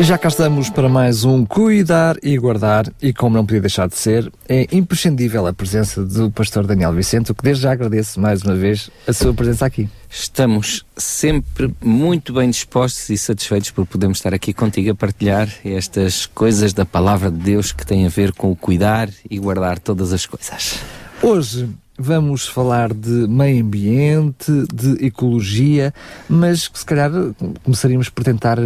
E já cá estamos para mais um Cuidar e Guardar, e como não podia deixar de ser, é imprescindível a presença do pastor Daniel Vicente, o que desde já agradeço mais uma vez a sua presença aqui. Estamos sempre muito bem dispostos e satisfeitos por podermos estar aqui contigo a partilhar estas coisas da palavra de Deus que têm a ver com o cuidar e guardar todas as coisas. Hoje vamos falar de meio ambiente, de ecologia, mas se calhar começaríamos por tentar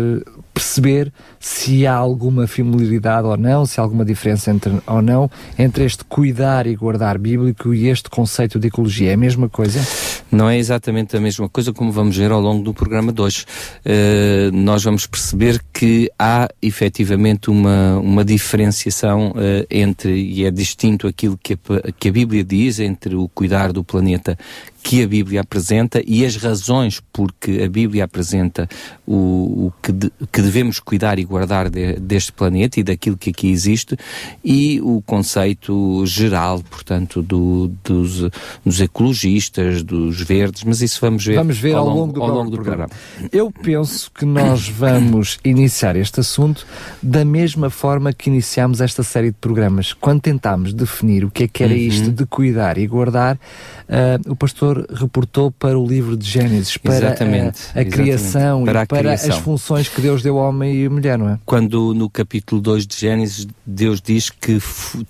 perceber se há alguma familiaridade ou não, se há alguma diferença entre, ou não entre este cuidar e guardar bíblico e este conceito de ecologia. É a mesma coisa? Não é exatamente a mesma coisa, como vamos ver ao longo do programa de hoje. Uh, nós vamos perceber que há efetivamente uma, uma diferenciação uh, entre, e é distinto aquilo que a, que a Bíblia diz, entre o cuidar do planeta que a Bíblia apresenta e as razões porque a Bíblia apresenta o, o que, de, que, devemos cuidar e guardar de, deste planeta e daquilo que aqui existe e o conceito geral, portanto, do, dos, dos, ecologistas, dos verdes, mas isso vamos ver, vamos ver ao, longo, do, ao longo do programa. programa. Eu penso que nós vamos iniciar este assunto da mesma forma que iniciámos esta série de programas. Quando tentámos definir o que é que era uhum. isto de cuidar e guardar, uh, o pastor reportou para o livro de Gênesis, para exatamente, a, a criação para e a para criação. as funções que Deus deu ao homem e à mulher, não é? Quando no capítulo 2 de Gênesis Deus diz que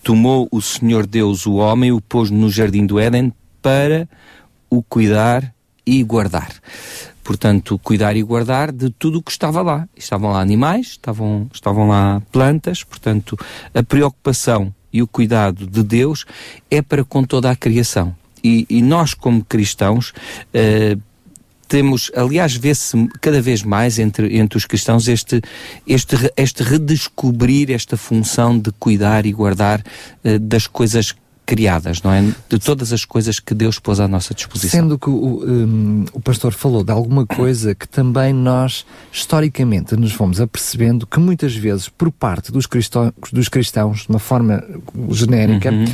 tomou o Senhor Deus o homem e o pôs no jardim do Éden para o cuidar e guardar. Portanto, cuidar e guardar de tudo o que estava lá. Estavam lá animais, estavam, estavam lá plantas, portanto, a preocupação e o cuidado de Deus é para com toda a criação. E, e nós, como cristãos, uh, temos, aliás, vê-se cada vez mais entre, entre os cristãos este, este, este redescobrir esta função de cuidar e guardar uh, das coisas criadas, não é? De todas as coisas que Deus pôs à nossa disposição. Sendo que o, um, o pastor falou de alguma coisa que também nós, historicamente, nos fomos apercebendo que muitas vezes, por parte dos cristãos, dos cristãos de uma forma genérica, uhum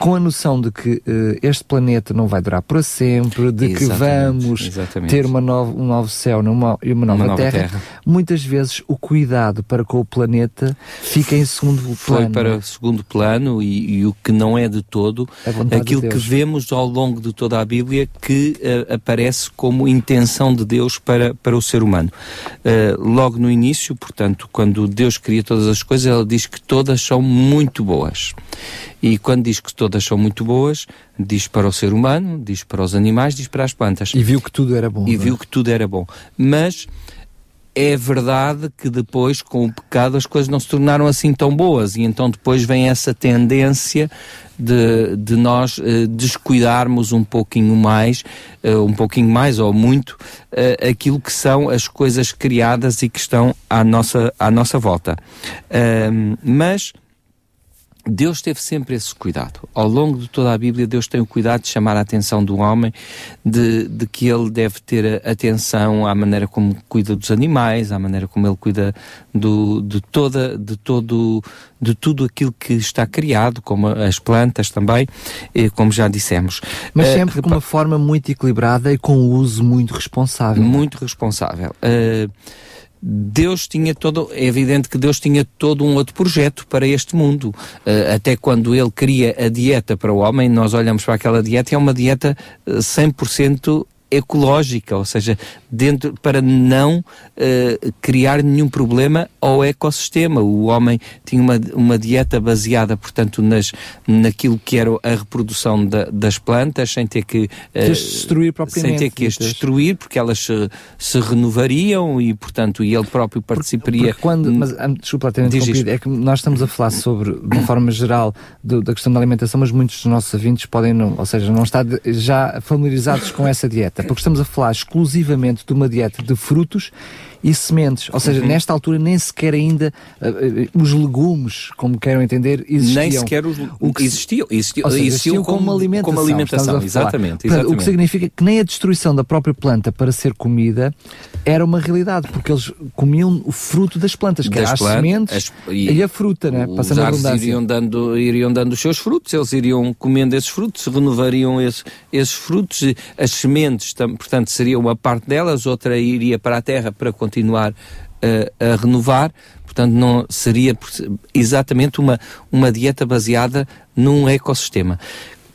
com a noção de que uh, este planeta não vai durar para sempre, de exatamente, que vamos exatamente. ter uma novo, um novo céu e uma nova, uma nova terra, terra, muitas vezes o cuidado para com o planeta fica em segundo plano. Foi para o segundo plano e, e, o que não é de todo aquilo de que vemos ao longo de toda a Bíblia que uh, aparece como intenção de Deus para, para o ser humano. Uh, logo no início, portanto, quando Deus cria todas as coisas, ele diz que todas são muito boas. E quando diz que todas são muito boas, diz para o ser humano, diz para os animais, diz para as plantas. E viu que tudo era bom. E é? viu que tudo era bom. Mas é verdade que depois, com o pecado, as coisas não se tornaram assim tão boas. E então depois vem essa tendência de, de nós uh, descuidarmos um pouquinho mais, uh, um pouquinho mais ou muito, uh, aquilo que são as coisas criadas e que estão à nossa, à nossa volta. mas Deus teve sempre esse cuidado. Ao longo de toda a Bíblia, Deus tem o cuidado de chamar a atenção do homem, de, de que ele deve ter atenção à maneira como cuida dos animais, à maneira como ele cuida do, de toda, de todo, de tudo aquilo que está criado, como as plantas também, como já dissemos. Mas eh, sempre uh, de uma forma muito equilibrada e com um uso muito responsável. Muito responsável. Uh, Deus tinha todo, é evidente que Deus tinha todo um outro projeto para este mundo. Uh, até quando ele cria a dieta para o homem, nós olhamos para aquela dieta e é uma dieta 100% ecológica, ou seja, dentro para não uh, criar nenhum problema ao ecossistema. O homem tinha uma, uma dieta baseada, portanto, nas, naquilo que era a reprodução da, das plantas, sem ter que uh, destruir sem ter que as destruir, porque elas se, se renovariam e, portanto, e ele próprio participaria. Porque, porque quando, mas ah, desculpa é que nós estamos a falar sobre, de uma forma geral, do, da questão da alimentação, mas muitos dos nossos ouvintes podem não, ou seja, não estar já familiarizados com essa dieta porque estamos a falar exclusivamente de uma dieta de frutos e sementes. Ou seja, uhum. nesta altura nem sequer ainda uh, os legumes, como queiram entender, existiam. Nem sequer os o que, existiam. Existiam, seja, existiam como, como, alimentação. Como alimentação exatamente, exatamente. O que significa que nem a destruição da própria planta para ser comida era uma realidade, porque eles comiam o fruto das plantas, que das era as plantas, sementes as, e, e, a fruta, né? Passando a iriam dando, iriam dando os seus frutos, eles iriam comendo esses frutos, renovariam esse, esses frutos, as sementes, portanto, seria uma parte delas, outra iria para a terra para continuar uh, a renovar, portanto, não seria exatamente uma, uma dieta baseada num ecossistema.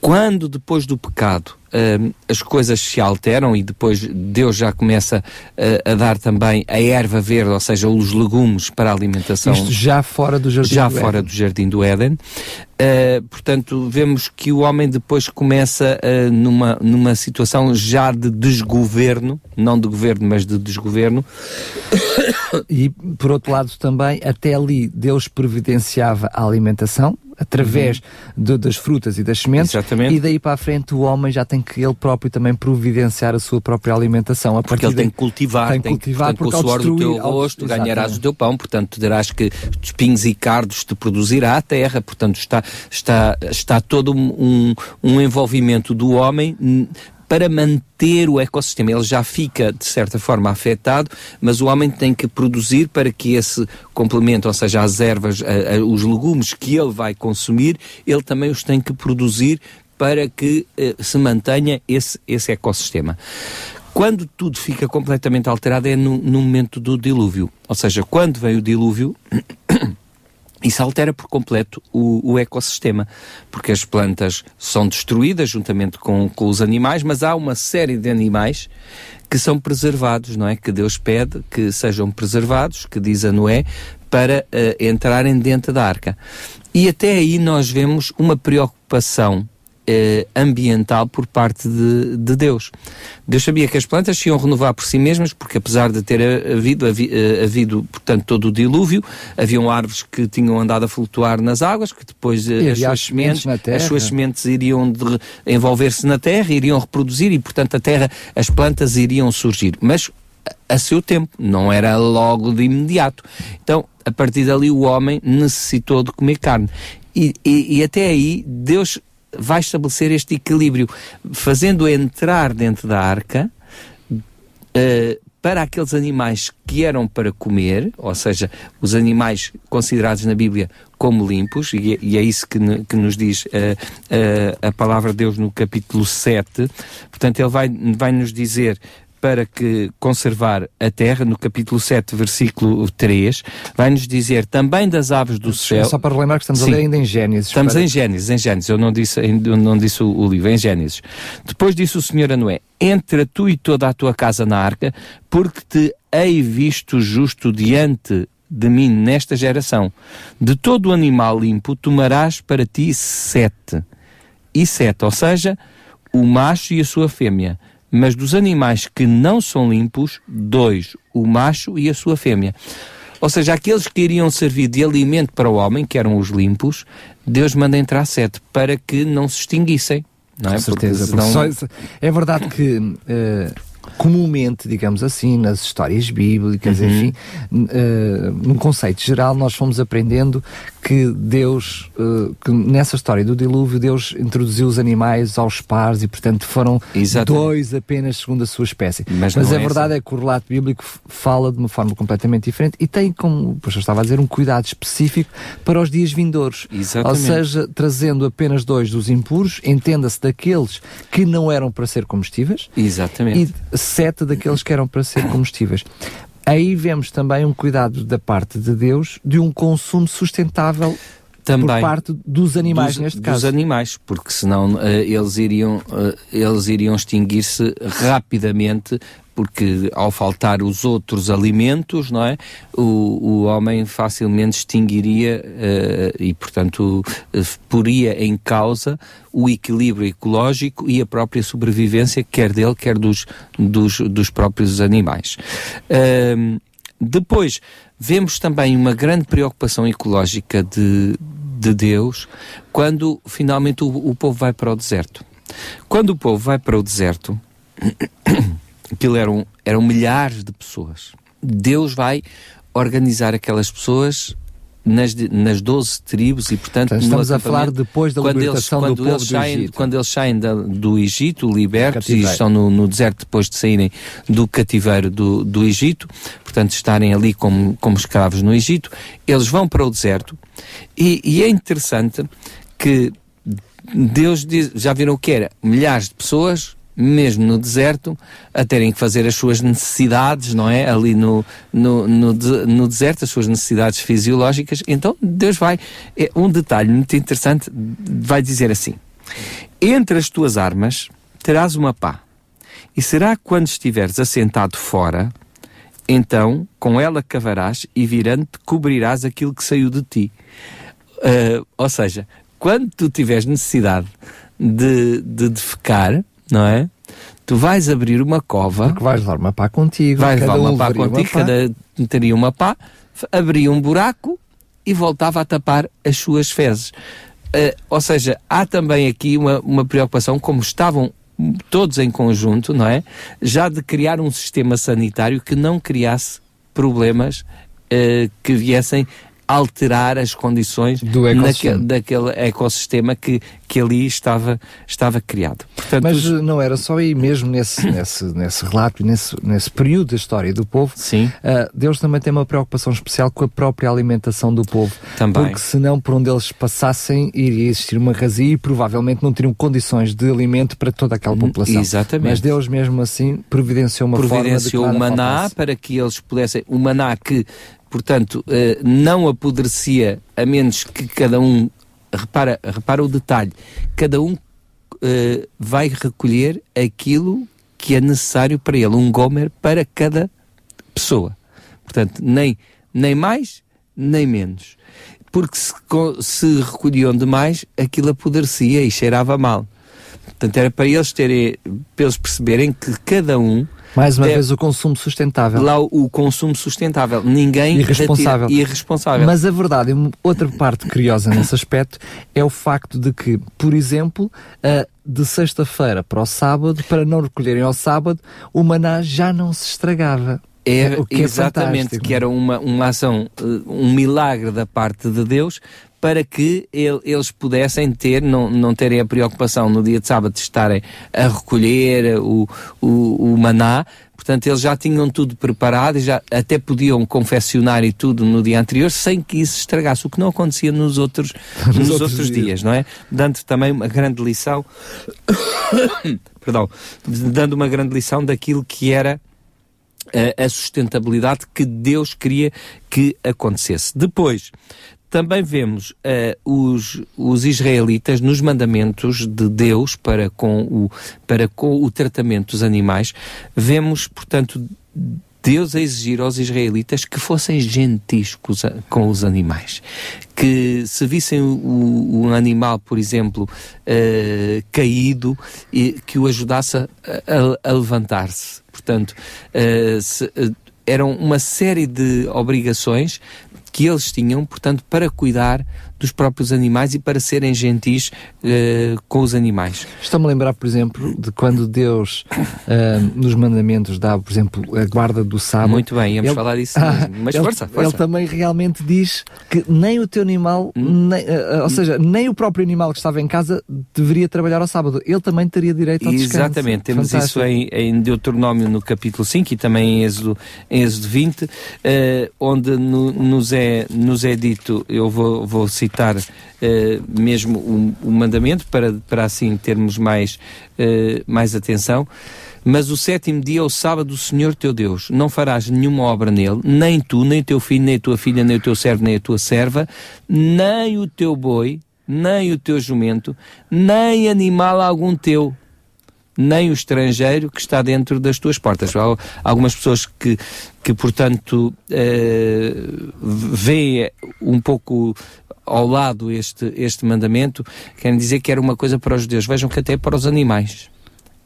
Quando depois do pecado uh, as coisas se alteram e depois Deus já começa uh, a dar também a erva verde, ou seja, os legumes para a alimentação. Isto já fora do jardim já do fora Éden. do jardim do Éden. Uh, portanto, vemos que o homem depois começa uh, numa, numa situação já de desgoverno, não de governo, mas de desgoverno. E, por outro lado, também, até ali Deus providenciava a alimentação, através uhum. de, das frutas e das sementes, Exatamente. e daí para a frente o homem já tem que ele próprio também providenciar a sua própria alimentação. A porque ele tem que cultivar, tem que cultivar portanto, com o suor do teu rosto, ganharás o teu pão, portanto terás que espinhos e cardos te produzirá a terra, portanto está, está, está todo um, um envolvimento do homem para manter o ecossistema. Ele já fica, de certa forma, afetado, mas o homem tem que produzir para que esse complemento, ou seja, as ervas, a, a, os legumes que ele vai consumir, ele também os tem que produzir para que uh, se mantenha esse, esse ecossistema. Quando tudo fica completamente alterado é no, no momento do dilúvio. Ou seja, quando vem o dilúvio, isso altera por completo o, o, ecossistema, porque as plantas são destruídas juntamente com, com, os animais, mas há uma série de animais que são preservados, não é? Que Deus pede que sejam preservados, que diz a Noé, para uh, entrarem dentro da arca. E até aí nós vemos uma preocupação eh, ambiental por parte de, de, Deus. Deus sabia que as plantas se iam renovar por si mesmas, porque apesar de ter havido, eh, havido portanto, todo o dilúvio, haviam árvores que tinham andado a flutuar nas águas, que depois eh, as suas, sementes, as suas sementes iriam envolver-se na terra, iriam reproduzir e, portanto, a terra, as plantas iriam surgir. Mas a seu tempo, não era logo de imediato. Então, a partir dali, o homem necessitou de comer carne. E, e, e até aí, Deus vai estabelecer este equilíbrio, fazendo entrar dentro da arca uh, para aqueles animais que eram para comer, ou seja, os animais considerados na Bíblia como limpos, e, e é isso que, que nos diz uh, uh, a palavra de Deus no capítulo 7. Portanto, ele vai, vai nos dizer para que conservar a terra, no capítulo 7, versículo 3, vai-nos dizer também das aves do céu. Só para relembrar que estamos Sim, a ler ainda em Gênesis. Estamos para... em Gênesis, em Gênesis. Eu não disse, eu não disse o, o livro, em Gênesis. Depois disse o Senhor a Noé: Entra tu e toda a tua casa na arca, porque te hei visto justo diante de mim nesta geração. De todo o animal limpo tomarás para ti sete. E sete, ou seja, o macho e a sua fêmea mas dos animais que não são limpos, dois, o macho e a sua fêmea. Ou seja, aqueles que iriam servir de alimento para o homem, que eram os limpos, Deus manda entrar sete para que não se extinguissem. Não é? Com certeza. Senão... É verdade que uh, comumente, digamos assim, nas histórias bíblicas, uhum. enfim, uh, num conceito geral, nós fomos aprendendo que Deus, uh, que nessa história do dilúvio, Deus introduziu os animais aos pares e, portanto, foram Exatamente. dois apenas segundo a sua espécie. Mas, Mas a é verdade assim. é que o relato bíblico fala de uma forma completamente diferente e tem, como o pastor estava a dizer, um cuidado específico para os dias vindouros. Exatamente. Ou seja, trazendo apenas dois dos impuros, entenda-se daqueles que não eram para ser comestíveis. Exatamente. E sete daqueles que eram para ser comestíveis. Aí vemos também um cuidado da parte de Deus de um consumo sustentável também por parte dos animais dos, neste caso. Dos animais, porque senão uh, eles iriam uh, eles iriam extinguir-se rapidamente porque ao faltar os outros alimentos, não é? O, o homem facilmente extinguiria uh, e, portanto, uh, poria em causa o equilíbrio ecológico e a própria sobrevivência, quer dele, quer dos, dos, dos próprios animais. Uh, depois, vemos também uma grande preocupação ecológica de, de Deus quando finalmente o, o povo vai para o deserto. Quando o povo vai para o deserto, aquilo eram, eram milhares de pessoas. Deus vai organizar aquelas pessoas nas, nas 12 tribos e, portanto, Então, estamos a falar depois da quando libertação eles, do quando povo eles do saem, Egito. Quando eles saem da- do Egito, libertos, e estão no, no deserto depois de saírem do cativeiro do, do Egito, portanto, estarem ali como, como escravos no Egito, eles vão para o deserto e, e é interessante que Deus diz, já viram o que era? Milhares de pessoas, mesmo no deserto, a terem que fazer as suas necessidades, não é? Ali no, no, no, no deserto, as suas necessidades fisiológicas. Então, Deus vai. É um detalhe muito interessante, vai dizer assim: Entre as tuas armas terás uma pá, e será quando estiveres assentado fora, então com ela cavarás e virando-te cobrirás aquilo que saiu de ti. Uh, ou seja, quando tu tiveres necessidade de, de defecar, não é? Tu vais abrir uma cova, Porque vais levar uma pá contigo. vais levar um uma pá levaria contigo, pá. cada teria uma pá, abria um buraco e voltava a tapar as suas fezes. Uh, ou seja, há também aqui uma, uma preocupação, como estavam todos em conjunto, não é? Já de criar um sistema sanitário que não criasse problemas uh, que viessem alterar as condições daquele ecossistema que, que ali estava, estava criado. Portanto, Mas os- eh, não era só aí mesmo nesse, nesse, nesse relato nesse, nesse período da história do povo. Sim. ah, Deus também tem uma preocupação especial com a própria alimentação do povo. Também. Porque senão, por onde eles passassem, iria existir uma razia e provavelmente não teriam condições de alimento para toda aquela população. Exatamente. Mas Deus mesmo assim providenciou uma providenciou forma de o que nada maná faltasse. para que eles pudessem. O maná que, portanto, eh, não apodrecia a menos que cada um. Repara, repara o detalhe: cada um eh, vai recolher aquilo que é necessário para ele, um gomer para cada pessoa. Portanto, nem, nem mais, nem menos. Porque se, se recolhiam demais, aquilo apodrecia e cheirava mal. Portanto, era para eles terem, para eles perceberem que cada um Mais uma deve- vez, o consumo sustentável. lá o, consumo sustentável. Ninguém Irresponsável. retira- irresponsável. Mas a verdade, outra parte curiosa nesse aspecto é o facto de que, por exemplo, de sexta-feira para o sábado, para não recolherem ao sábado, o maná já não se estragava. É, que é exatamente, fantástico. que era uma, uma ação, eh, um milagre da parte de Deus para que ele- eles pudessem ter, não, não terem a preocupação no dia de sábado de estarem a recolher o, o, o maná. Portanto, eles já tinham tudo preparado e já até podiam confeccionar e tudo no dia anterior sem que isso estragasse, o que não acontecia nos outros, nos outros outros dias. dias, não é? Dando também uma grande lição, perdão, dando uma grande lição daquilo que era a, a sustentabilidade que Deus queria que acontecesse. Depois, também vemos eh, os, os israelitas nos mandamentos de Deus para com, o, para com o tratamento dos animais, vemos, portanto, Deus a exigir aos israelitas que fossem gentis com os, animais. Que se vissem um animal, por exemplo, eh, caído, e que o ajudasse a, a- a levantar-se. Portanto, eh, se- eram uma série de obrigações que eles tinham, portanto, para cuidar dos próprios animais e para serem gentis eh, com os animais. Estou-me a lembrar, por exemplo, de quando Deus, ah, nos mandamentos, dá, por exemplo, a guarda do sábado. Muito bem, íamos Ele- falar disso Ah, mesmo. Mas ele, força, força. Ele também realmente diz que nem o teu animal, Hum. nem, ah, ou seja, nem o próprio animal que estava em casa deveria trabalhar ao sábado. Ele também teria direito ao descanso. Exatamente, temos Fantástico. isso em, em Deuteronômio no capítulo 5 e também em Êxodo, em Êxodo 20, eh, onde no- nos, é, nos é dito, eu vou, vou citar eh, mesmo o, o mandamento para, para assim termos mais, eh, mais atenção. Mas o sétimo dia é o sábado do Senhor teu Deus. Não farás nenhuma obra nele, nem tu, nem teu filho, nem tua filha, nem o teu servo, nem a tua serva, nem o teu boi, nem o teu jumento, nem animal algum teu, nem o estrangeiro que está dentro das tuas portas. Há algumas pessoas que, que portanto, eh, veem um pouco ao lado este, este mandamento, querem dizer que era uma coisa para os judeus. Vejam que até para os animais.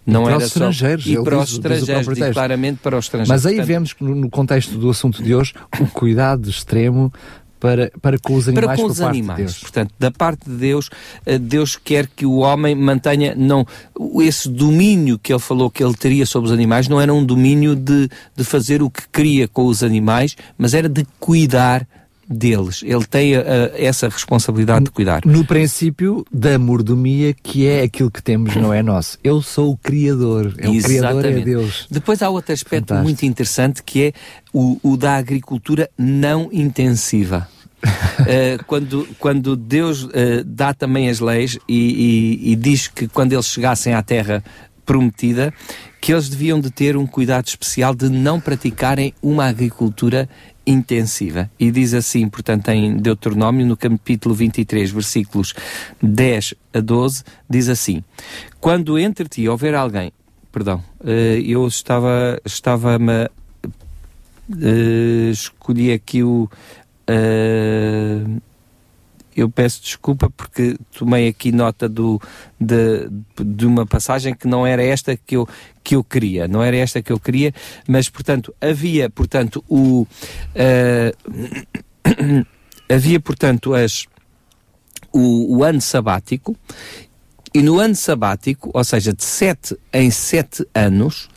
Não para era os só- estrangeiros, E ele para os estrangeiros, diz claramente para os estrangeiros. Mas aí Portanto, vemos que no, no contexto do assunto de hoje, o cuidado extremo para, para com os animais. Para com os animais. De Portanto, da parte de Deus, eh, Deus quer que o homem mantenha não esse domínio que ele falou que ele teria sobre os animais não era um domínio de, de fazer o que queria com os animais, mas era de cuidar deles. Ele tem uh, essa responsabilidade de cuidar. No princípio da mordomia, que é aquilo que temos, não é nosso. Eu sou o Criador. É o Criador é Deus. Depois há outro aspecto Fantástico. muito interessante que é o, o da agricultura não intensiva. uh, quando, quando Deus uh, dá também as leis e, e, e diz que quando eles chegassem à terra prometida, que eles deviam de ter um cuidado especial de não praticarem uma agricultura intensiva. E diz assim, portanto, em Deuteronômio, no capítulo 23, versículos 10 a 12, diz assim: Quando entre ti houver alguém, perdão, uh, eu estava, estava-me, uh, escolhi aqui o. Uh, eu peço desculpa porque tomei aqui nota do, de, de uma passagem que não era esta que eu, que eu queria, não era esta que eu queria, mas portanto havia, portanto, o uh, havia, portanto, as, o, o ano sabático e no ano sabático, ou seja, de sete em sete anos,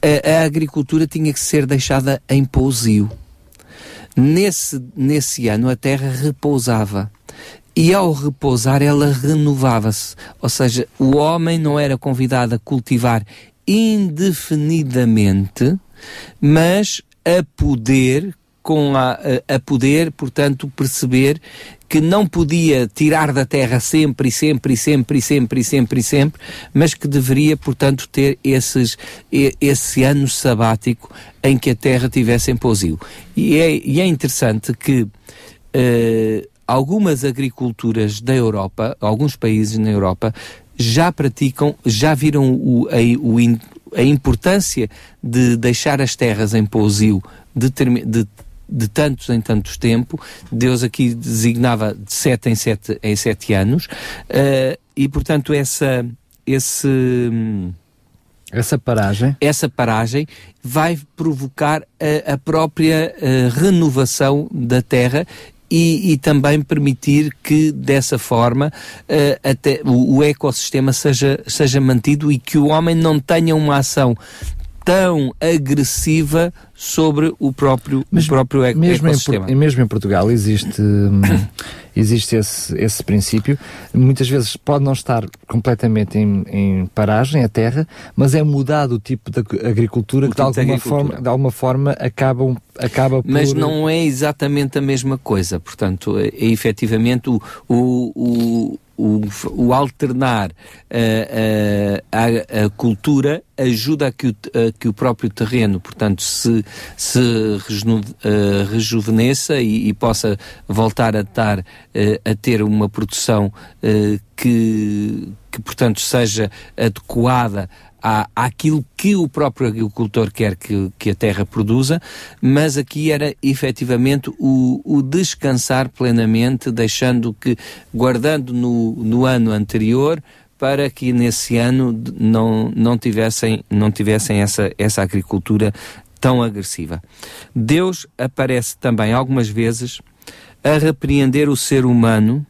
a, a agricultura tinha que ser deixada em pousio. Nesse, nesse ano a terra repousava e ao repousar ela renovava-se. Ou seja, o homem não era convidado a cultivar indefinidamente, mas a poder com a, a, poder, portanto, perceber que não podia tirar da terra sempre e sempre e sempre e sempre e sempre e sempre, mas que deveria, portanto, ter esses, esse ano sabático em que a terra tivesse em pousio. E é, e é interessante que uh, algumas agriculturas da Europa, alguns países na Europa, já praticam, já viram o, a, o, a importância de deixar as terras em pousio de, de, de tantos em tantos tempo. Deus aqui designava de sete em sete, em sete anos. Uh, e, portanto, essa, esse... Essa paragem? Essa paragem vai provocar a, a própria uh, renovação da terra e, e também permitir que dessa forma uh, até o, o ecossistema seja, seja mantido e que o homem não tenha uma ação tão agressiva sobre o próprio, Mas o próprio mesmo ecossistema. Em, mesmo em Portugal existe, hum, existe esse, esse princípio. Muitas vezes pode não estar completamente em, em paragem a terra, mas é mudado o tipo de agricultura o que tipo de, alguma Forma, de alguma forma acabam, acaba por... Mas não é exatamente a mesma coisa. Portanto, é, é efetivamente o, o, o o, o alternar uh, uh, a, a, cultura ajuda a que, o, a que o próprio terreno, portanto, se, se reju, uh, rejuvenesça e, e, possa voltar a, a ter uma produção que, que, portanto, seja adequada à, àquilo que o próprio agricultor quer que, que a terra produza, mas aqui era efetivamente o, o descansar plenamente, deixando que, guardando no, no ano anterior, para que nesse ano não, não tivessem, não tivessem essa, essa agricultura tão agressiva. Deus aparece também algumas vezes a repreender o ser humano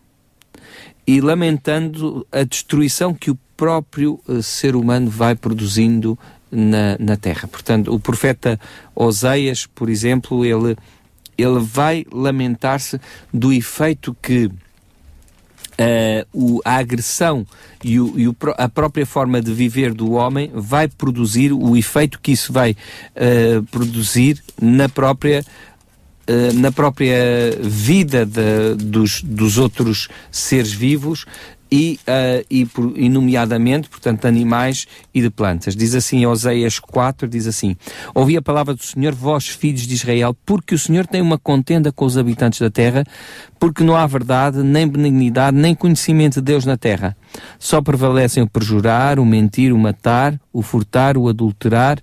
e lamentando a destruição que o próprio uh, ser humano vai produzindo na, na terra. Portanto, o profeta Oseias, por exemplo, ele, ele vai lamentar-se do efeito que Uh, o, a agressão e, o, e o, a própria forma de viver do homem vai produzir o efeito que isso vai uh, produzir na própria na própria vida de, dos, dos outros seres vivos e, uh, e, por, e, nomeadamente, portanto, animais e de plantas. Diz assim, Oséias 4, diz assim, Ouvi a palavra do Senhor, vós filhos de Israel, porque o Senhor tem uma contenda com os habitantes da terra, porque não há verdade, nem benignidade, nem conhecimento de Deus na terra. Só prevalecem o perjurar, o mentir, o matar, o furtar, o adulterar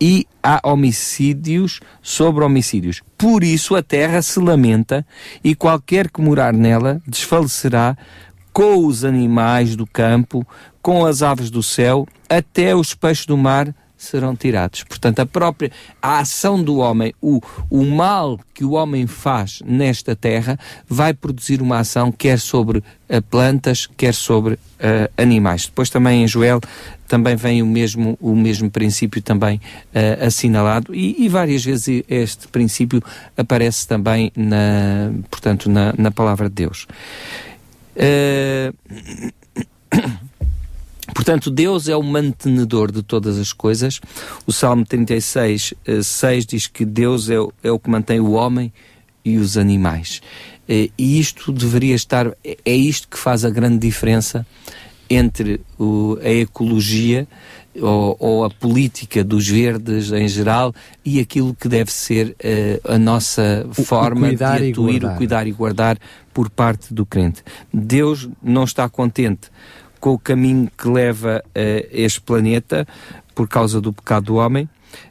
e há homicídios sobre homicídios. Por isso a terra se lamenta e qualquer que morar nela desfalecerá com os animais do campo, com as aves do céu, até os peixes do mar serão tirados. Portanto, a própria a ação do homem, o, o mal que o homem faz nesta terra, vai produzir uma ação quer sobre uh, plantas, quer sobre uh, animais. Depois também em Joel também vem o mesmo, o mesmo princípio também uh, assinalado e, e, várias vezes este princípio aparece também na, portanto, na, na palavra de Deus. Uh, Portanto, Deus é o mantenedor de todas as coisas. O Salmo 36, 6 diz que Deus é, é o que mantém o homem e os animais. Eh, e isto deveria estar, é isto que faz a grande diferença entre o, a ecologia ou, ou, a política dos verdes em geral e aquilo que deve ser uh, a nossa o, forma de atuar, o cuidar e guardar por parte do crente. Deus não está contente com o caminho que leva a uh, este planeta por causa do pecado do homem.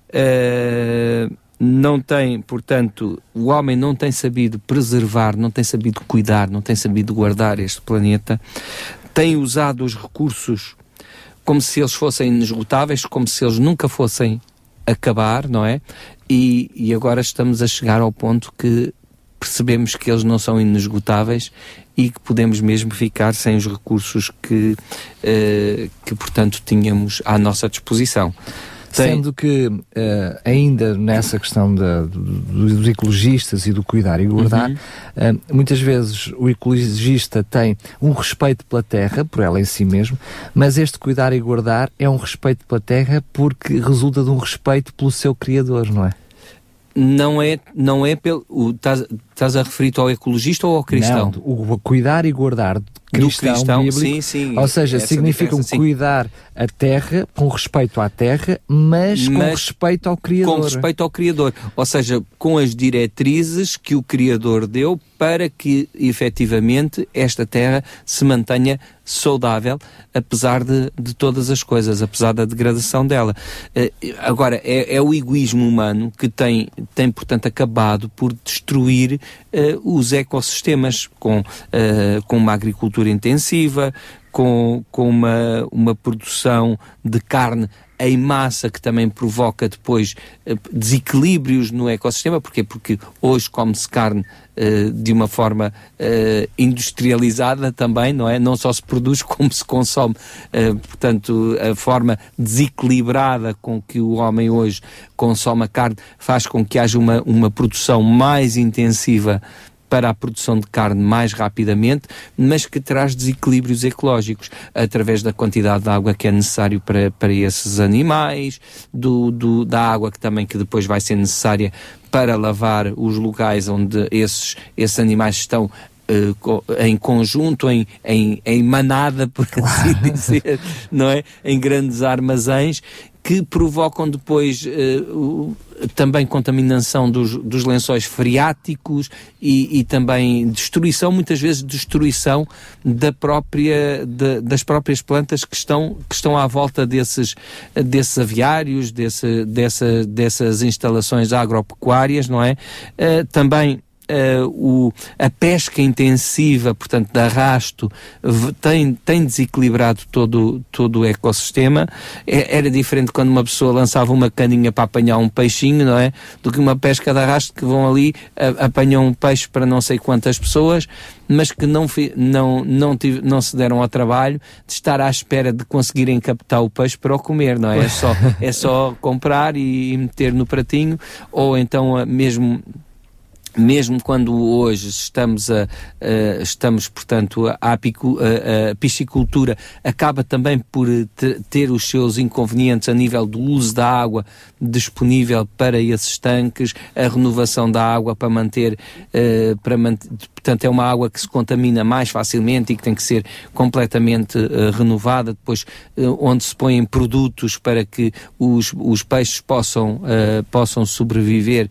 Uh, não tem, portanto, o homem não tem sabido preservar, não tem sabido cuidar, não tem sabido guardar este planeta, tem usado os recursos como se eles fossem inesgotáveis, como se eles nunca fossem acabar, não é? E, e agora estamos a chegar ao ponto que percebemos que eles não são inesgotáveis e que podemos mesmo ficar sem os recursos que, uh, que portanto, tínhamos à nossa disposição. Sendo que uh, ainda nessa questão de, dos ecologistas e do cuidar e guardar, uhum. uh, muitas vezes o ecologista tem um respeito pela terra, por ela em si mesmo, mas este cuidar e guardar é um respeito pela terra porque resulta de um respeito pelo seu criador, não é? não é, não é pelo. Estás a referir ao ecologista ou ao cristão? Não, o cuidar e guardar cristão, do cristão bíblico, sim, sim. Ou seja, significa um cuidar a terra com respeito à terra, mas, mas, com respeito ao Criador. Com respeito ao Criador. Ou seja, com as diretrizes que o Criador deu para que efetivamente esta terra se mantenha saudável, apesar de, de todas as coisas, apesar da degradação dela. Uh, agora, é, é, o egoísmo humano que tem, tem portanto, acabado por destruir os ecossistemas com, uh, com uma agricultura intensiva, com, com uma, uma produção de carne em massa que também provoca depois uh, desequilíbrios no ecossistema. Porquê? Porque hoje come-se carne uh, de uma forma uh, industrializada também, não é? Não só se produz como se consome. portanto, a forma desequilibrada com que o homem hoje consome a carne faz com que haja uma, uma produção mais intensiva para a produção de carne mais rapidamente, mas que traz desequilíbrios ecológicos através da quantidade de água que é necessário para, para esses animais, do, do, da água que também que depois vai ser necessária para lavar os locais onde esses, esses animais estão Uh, em conjunto, em, em, em manada, por assim dizer, não é? Em grandes armazéns que provocam depois uh, também contaminação dos, dos lençóis freáticos e, e, também destruição, muitas vezes destruição da própria, de, das próprias plantas que estão, que estão à volta desses, desses aviários, desse, dessa, dessas instalações agropecuárias, não é? Uh, também uh, o, a pesca intensiva, portanto, de arrasto, tem, tem desequilibrado todo, todo o ecossistema. É, era diferente quando uma pessoa lançava uma caninha para apanhar um peixinho, não é? Do que uma pesca de arrasto que vão ali, a, apanham um peixe para não sei quantas pessoas, mas que não, não, não, tive, não se deram ao trabalho de estar à espera de conseguirem captar o peixe para o comer, não é? É só, é só comprar e meter no pratinho, ou então mesmo mesmo quando hoje estamos a, estamos portanto a, a, piscicultura acaba também por ter os seus inconvenientes a nível do uso da água disponível para esses tanques a renovação da água para manter uh, para manter, portanto é uma água que se contamina mais facilmente e que tem que ser completamente uh, renovada depois uh, onde se põem produtos para que os, os peixes possam possam sobreviver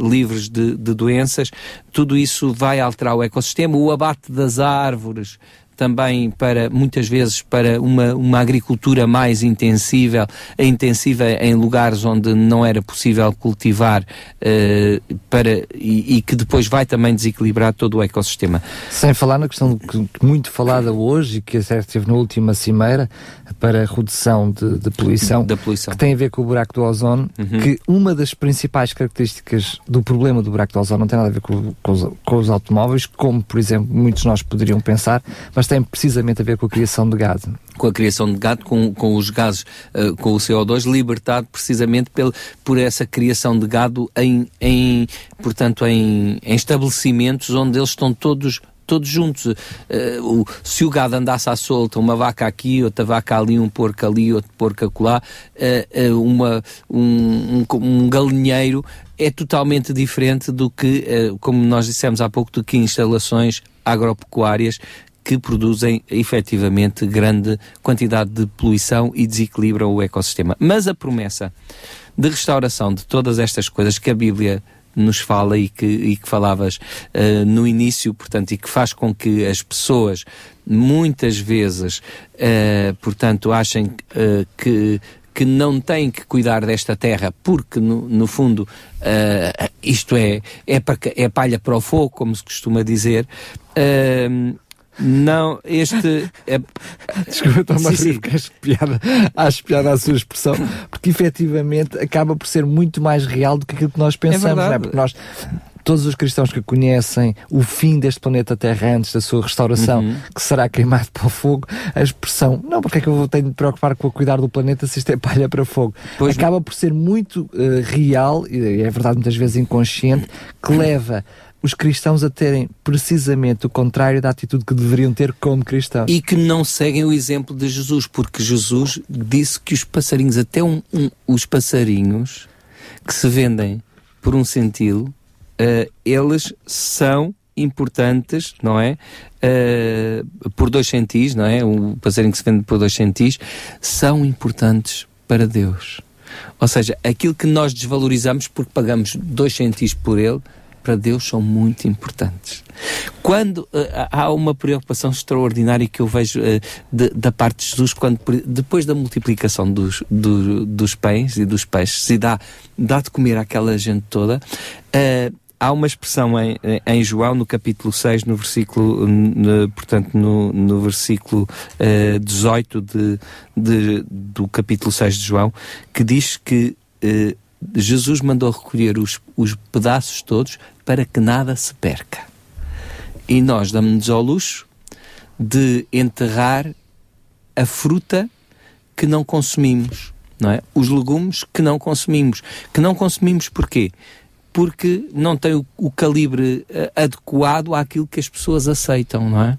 livres de, de doenças, tudo isso vai alterar o ecossistema. O abate das árvores também para, muitas vezes, para uma, uma agricultura mais intensiva, intensiva em lugares onde não era possível cultivar uh, para, e, e, que depois vai também desequilibrar todo o ecossistema. Sem falar na questão que, muito falada hoje e que a esteve na última cimeira para a redução de, de poluição, da poluição, que tem a ver com o buraco do ozono, uhum. que uma das principais características do problema do buraco do ozono não tem nada a ver com, com, os, com os automóveis, como, por exemplo, muitos de nós poderiam pensar, mas tem precisamente a ver com a criação de gás. Com a criação de gás, com, com os gases, uh, com o CO2 libertado precisamente pel, por essa criação de gado em, em portanto, em, em estabelecimentos onde eles estão todos todos juntos. Uh, o, se o gado andasse à solta, uma vaca aqui, outra vaca ali, um porco ali, outro porco acolá, uh, uh, uma, um, um, um, galinheiro, é totalmente diferente do que, como nós dissemos há pouco, do que instalações agropecuárias que produzem efetivamente grande quantidade de poluição e desequilibram o ecossistema. Mas a promessa de restauração de todas estas coisas que a Bíblia nos fala e que, e que falavas uh, no início, portanto, e que faz com que as pessoas muitas vezes, uh, portanto, achem uh, que que não têm que cuidar desta terra porque, no, no fundo, uh, isto é, é, para, é palha para o fogo, como se costuma dizer, uh, não, este. É... Desculpa, estou-me a rir piada, acho piada a sua expressão, porque efetivamente acaba por ser muito mais real do que aquilo que nós pensamos, é não é? Porque nós todos os cristãos que conhecem o fim deste planeta Terra antes da sua restauração, uhum. que será queimado para o fogo, a expressão, não, porque é que eu tenho de me preocupar com o cuidar do planeta se isto é palha para fogo? Pois Acaba por ser muito uh, real, e é verdade muitas vezes inconsciente, que leva os cristãos a terem precisamente o contrário da atitude que deveriam ter como cristãos. E que não seguem o exemplo de Jesus, porque Jesus disse que os passarinhos, até um, um, os passarinhos que se vendem por um centilo, uh, eles são importantes, não é? Uh, por dois centis, não é? O passarinho que se vende por dois centis, são importantes para Deus. Ou seja, aquilo que nós desvalorizamos porque pagamos dois centis por ele, para Deus são muito importantes. Quando uh, há uma preocupação extraordinária que eu vejo uh, de, da parte de Jesus, quando depois da multiplicação dos, do, dos pães e dos peixes, e dá, dá de comer àquela gente toda, uh, há uma expressão em, em João, no capítulo 6, no versículo, no, portanto, no, no versículo uh, 18 de, de, do capítulo 6 de João, que diz que uh, Jesus mandou recolher os, os pedaços todos para que nada se perca. E nós damos-nos ao luxo de enterrar a fruta que não consumimos, não é? Os legumes que não consumimos. Que não consumimos porquê? Porque não tem o, o calibre uh, adequado àquilo que as pessoas aceitam, não é?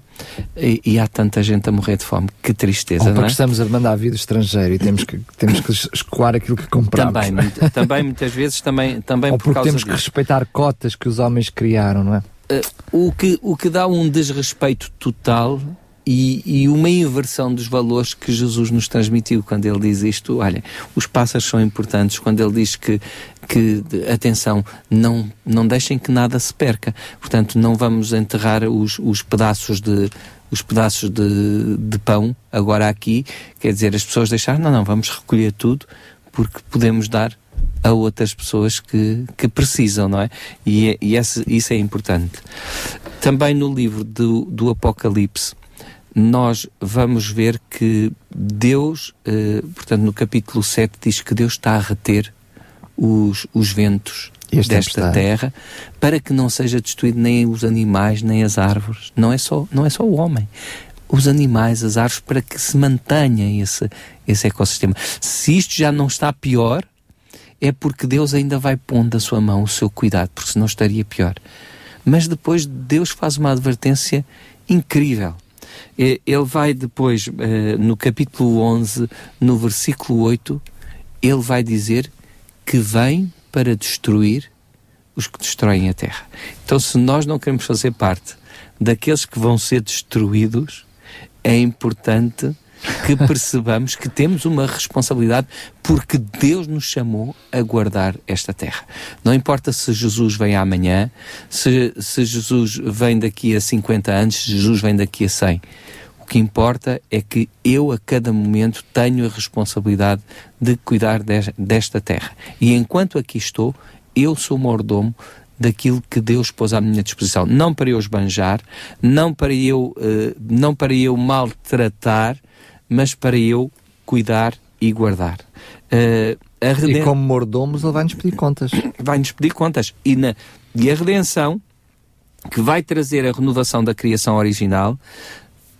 E, e, há tanta gente a morrer de fome. Que tristeza, Ou porque não é? estamos a mandar a vida estrangeiro e temos que, temos que escoar aquilo que compramos. Também, também muitas vezes, também, também Ou por porque temos disso. que respeitar cotas que os homens criaram, não é? Uh, o, que, o que dá um desrespeito total e, e, uma inversão dos valores que Jesus nos transmitiu quando ele diz isto. Olha, os pássaros são importantes, quando ele diz que, que atenção, não, não deixem que nada se perca. Portanto, não vamos enterrar os, os pedaços de os pedaços de, de pão agora aqui, quer dizer, as pessoas deixaram, não, não, vamos recolher tudo porque podemos dar a outras pessoas que, que precisam, não é? E, e esse, isso é importante. Também no livro do, do Apocalipse, nós vamos ver que Deus, eh, portanto, no capítulo 7, diz que Deus está a reter os, os ventos este desta terra para que não seja destruído nem os animais, nem as árvores. Não é só, não é só o homem. Os animais, as árvores, para que se mantenha esse, esse ecossistema. Se isto já não está pior, é porque Deus ainda vai pondo a sua mão, o seu cuidado, porque senão estaria pior. Mas depois Deus faz uma advertência incrível ele vai depois, eh, no capítulo 11, no versículo 8, ele vai dizer que vem para destruir os que destroem a terra. Então, se nós não queremos fazer parte daqueles que vão ser destruídos, é importante que percebamos que temos uma responsabilidade porque Deus nos chamou a guardar esta terra. Não importa se Jesus vem amanhã, se, se Jesus vem daqui a 50 anos, se Jesus vem daqui a 100. que importa é que eu, a cada momento, tenho a responsabilidade de cuidar de, desta terra. E enquanto aqui estou, eu sou mordomo daquilo que Deus pôs à minha disposição. Não para eu esbanjar, não para eu, uh, não para eu maltratar, mas para eu cuidar e guardar. Uh, reden... E como mordomos, ele vai-nos pedir contas. Vai-nos pedir contas. E, na... e a redenção, que vai trazer a renovação da criação original,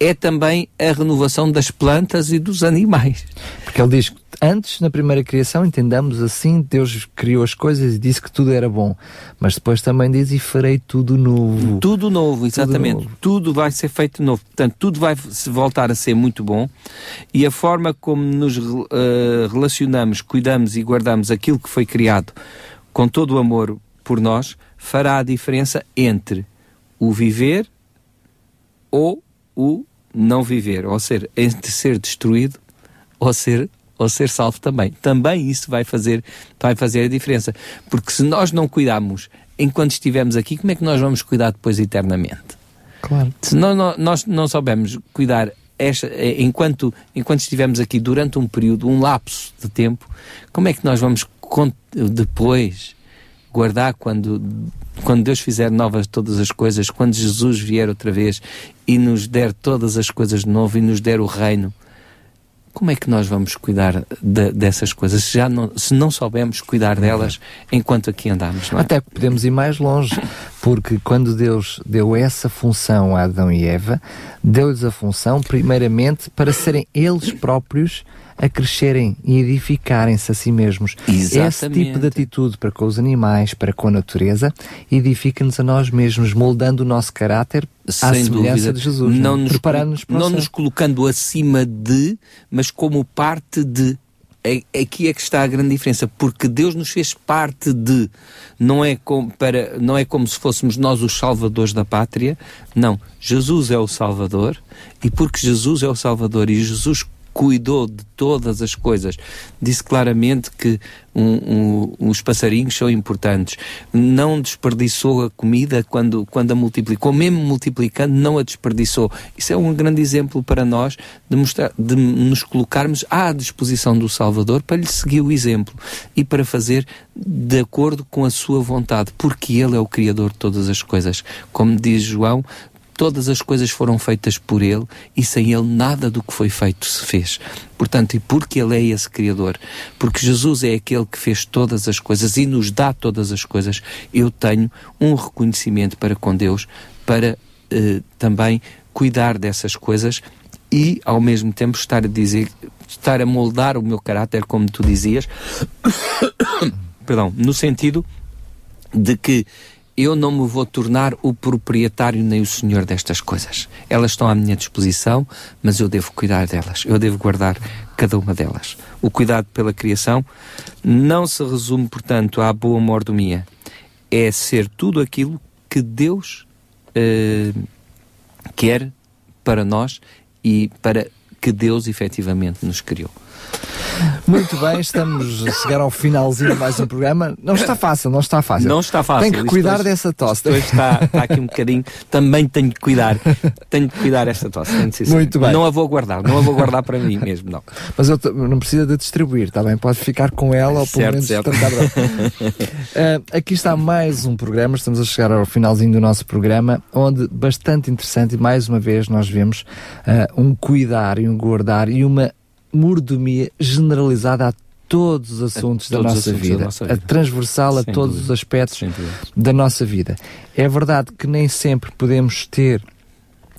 é também a renovação das plantas e dos animais. Porque ele diz que antes, na primeira criação, entendamos assim, Deus criou as coisas e disse que tudo era bom. Mas depois também diz, e farei tudo novo. Tudo novo, exatamente. Tudo, novo. tudo vai ser feito novo. Portanto, tudo vai voltar a ser muito bom. E a forma como nos uh, relacionamos, cuidamos e guardamos aquilo que foi criado com todo o amor por nós, fará a diferença entre o viver ou o não viver, ou ser entre ser destruído ou ser ou ser salvo também. Também isso vai fazer vai fazer a diferença, porque se nós não cuidarmos enquanto estivermos aqui, como é que nós vamos cuidar depois eternamente? Claro. Se não, nós não soubermos cuidar esta, enquanto enquanto estivermos aqui durante um período, um lapso de tempo, como é que nós vamos depois guardar quando, quando Deus fizer novas todas as coisas, quando Jesus vier outra vez e nos der todas as coisas de novo e nos der o reino, como é que nós vamos cuidar de, dessas coisas se, já não, se não soubermos cuidar delas enquanto aqui andamos? É? Até podemos ir mais longe, porque quando Deus deu essa função a Adão e Eva, deu-lhes a função, primeiramente, para serem eles próprios a crescerem e edificarem-se a si mesmos. Exatamente. Esse tipo de atitude para com os animais, para com a natureza, edifica-nos a nós mesmos, moldando o nosso caráter Sem à semelhança dúvida. de Jesus, não, não? nos, não nos colocando acima de, mas como parte de é, aqui é que está a grande diferença, porque Deus nos fez parte de, não é, como, para, não é como se fôssemos nós os salvadores da pátria, não, Jesus é o Salvador, e porque Jesus é o Salvador e Jesus cuidou de todas as coisas. Disse claramente que um, um, os passarinhos são importantes. Não desperdiçou a comida quando, quando a multiplicou, mesmo multiplicando, não a desperdiçou. Isso é um grande exemplo para nós de, mostrar, de nos colocarmos à disposição do Salvador para lhe seguir o exemplo e para fazer de acordo com a sua vontade, porque Ele é o Criador de todas as coisas. Como diz João, todas as coisas foram feitas por Ele e sem Ele nada do que foi feito se fez. Portanto, e porque Ele é esse Criador, porque Jesus é aquele que fez todas as coisas e nos dá todas as coisas, eu tenho um reconhecimento para com Deus, para eh, também cuidar dessas coisas e, ao mesmo tempo, estar a dizer, estar a moldar o meu caráter, como tu dizias, perdão, no sentido de que eu não me vou tornar o proprietário nem o senhor destas coisas. Elas estão à minha disposição, mas eu devo cuidar delas, eu devo guardar cada uma delas. O cuidado pela criação não se resume, portanto, à boa mordomia. É ser tudo aquilo que Deus eh, quer para nós e para que Deus efetivamente nos criou. Muito bem, estamos a chegar ao finalzinho de mais um programa. Não está fácil, não está fácil. Não está fácil. Tem que cuidar dessa tosse. Hoje está, está aqui um bocadinho. Também tenho que cuidar. Tenho que cuidar esta tosse. Muito bem. Não a vou guardar, não a vou guardar para mim mesmo, não. Mas eu não precisa de distribuir, está bem? Pode ficar com ela ou pelo certo, menos certo. tratar uh, Aqui está mais um programa, estamos a chegar ao finalzinho do nosso programa, onde bastante interessante, e mais uma vez nós vemos uh, um cuidar e um guardar e uma mordomia generalizada a todos os assuntos, da, todos nossa assuntos da, nossa vida, a transversal Sem a todos dúvida. os aspectos da nossa vida. É verdade que nem sempre podemos ter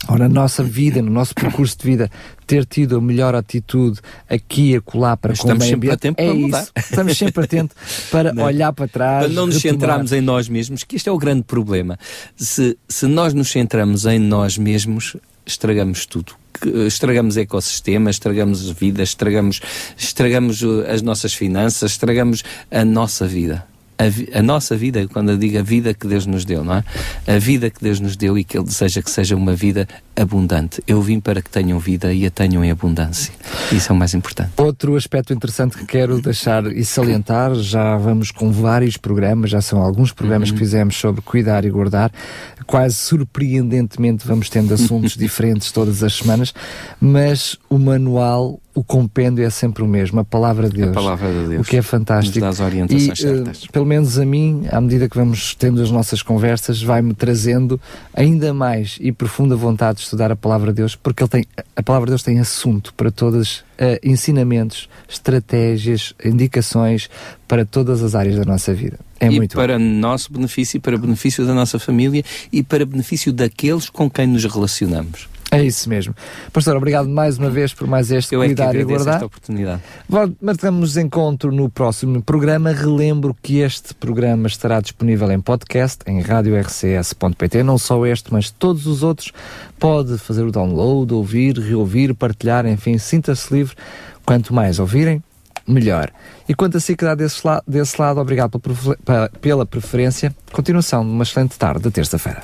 ou na nossa vida, no nosso percurso de vida, ter tido a melhor atitude aqui e acolá para Mas com o meio ambiente. é para mudar. isso. Estamos sempre atentos para não. olhar para trás. Para não nos retomar. centrarmos em nós mesmos, que este é o grande problema. Se, se nós nos centramos em nós mesmos, estragamos tudo estragamos ecossistemas, estragamos vidas, estragamos, estragamos as nossas finanças, estragamos a nossa vida. A, a, nossa vida, quando eu digo a vida que Deus nos deu, não é? A vida que Deus nos deu e que Ele deseja que seja uma vida abundante. Eu vim para que tenham vida e a tenham em abundância. Isso é o mais importante. Outro aspecto interessante que quero deixar e salientar, já vamos com vários programas, já são alguns programas uhum. que fizemos sobre cuidar e guardar. Quase surpreendentemente vamos tendo assuntos diferentes todas as semanas, mas o manual o compêndio é sempre o mesmo, a palavra de Deus. A palavra de Deus. O que é fantástico. Nos dá as orientações e, eh, certas. Pelo menos a mim, à medida que vamos tendo as nossas conversas, vai-me trazendo ainda mais e profunda vontade de estudar a palavra de Deus, porque ele tem, a palavra de Deus tem assunto para todos uh, ensinamentos, estratégias, indicações para todas as áreas da nossa vida. É e muito para bom. nosso benefício, para benefício da nossa família e para benefício daqueles com quem nos relacionamos. É isso mesmo. Pastor, obrigado mais uma vez por mais este Eu cuidar é e guardar. esta oportunidade. Marcamos encontro no próximo programa. Relembro que este programa estará disponível em podcast em radiorcs.pt. Não só este, mas todos os outros. Pode fazer o download, ouvir, reouvir, partilhar, enfim, sinta-se livre. Quanto mais ouvirem, melhor. E quanto a si que dá desse, la desse lado, obrigado pela preferência. Continuação de uma excelente tarde de terça-feira.